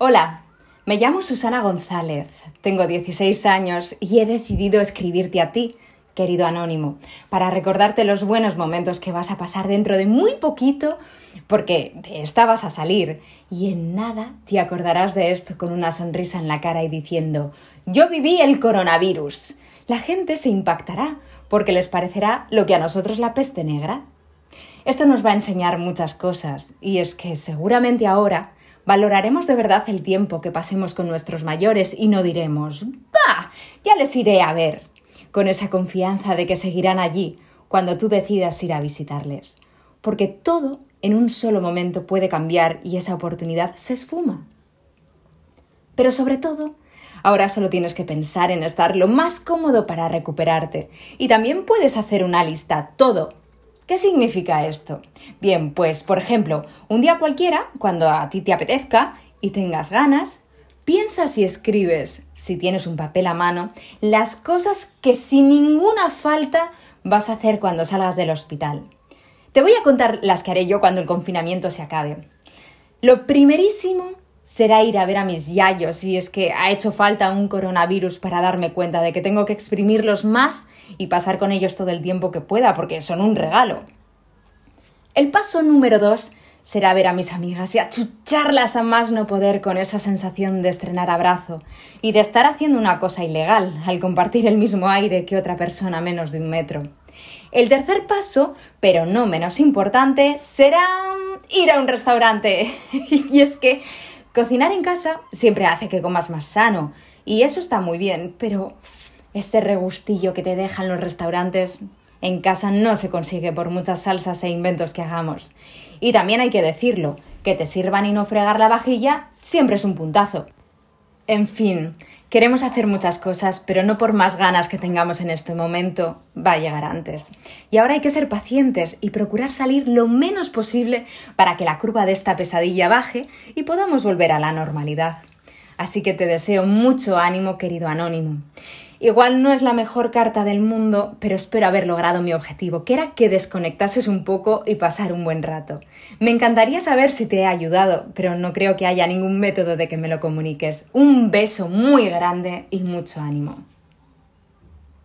Hola, me llamo Susana González, tengo 16 años y he decidido escribirte a ti, querido anónimo, para recordarte los buenos momentos que vas a pasar dentro de muy poquito, porque de esta vas a salir y en nada te acordarás de esto con una sonrisa en la cara y diciendo, yo viví el coronavirus. La gente se impactará porque les parecerá lo que a nosotros la peste negra. Esto nos va a enseñar muchas cosas y es que seguramente ahora Valoraremos de verdad el tiempo que pasemos con nuestros mayores y no diremos, ¡bah! Ya les iré a ver, con esa confianza de que seguirán allí cuando tú decidas ir a visitarles. Porque todo en un solo momento puede cambiar y esa oportunidad se esfuma. Pero sobre todo, ahora solo tienes que pensar en estar lo más cómodo para recuperarte. Y también puedes hacer una lista, todo, ¿Qué significa esto? Bien, pues por ejemplo, un día cualquiera, cuando a ti te apetezca y tengas ganas, piensa si escribes, si tienes un papel a mano, las cosas que sin ninguna falta vas a hacer cuando salgas del hospital. Te voy a contar las que haré yo cuando el confinamiento se acabe. Lo primerísimo será ir a ver a mis yayos y es que ha hecho falta un coronavirus para darme cuenta de que tengo que exprimirlos más y pasar con ellos todo el tiempo que pueda porque son un regalo. El paso número dos será ver a mis amigas y achucharlas a más no poder con esa sensación de estrenar abrazo y de estar haciendo una cosa ilegal al compartir el mismo aire que otra persona a menos de un metro. El tercer paso, pero no menos importante, será ir a un restaurante. y es que Cocinar en casa siempre hace que comas más sano y eso está muy bien, pero ese regustillo que te dejan los restaurantes en casa no se consigue por muchas salsas e inventos que hagamos. Y también hay que decirlo, que te sirvan y no fregar la vajilla siempre es un puntazo. En fin, queremos hacer muchas cosas, pero no por más ganas que tengamos en este momento, va a llegar antes. Y ahora hay que ser pacientes y procurar salir lo menos posible para que la curva de esta pesadilla baje y podamos volver a la normalidad. Así que te deseo mucho ánimo, querido anónimo. Igual no es la mejor carta del mundo, pero espero haber logrado mi objetivo, que era que desconectases un poco y pasar un buen rato. Me encantaría saber si te he ayudado, pero no creo que haya ningún método de que me lo comuniques. Un beso muy grande y mucho ánimo.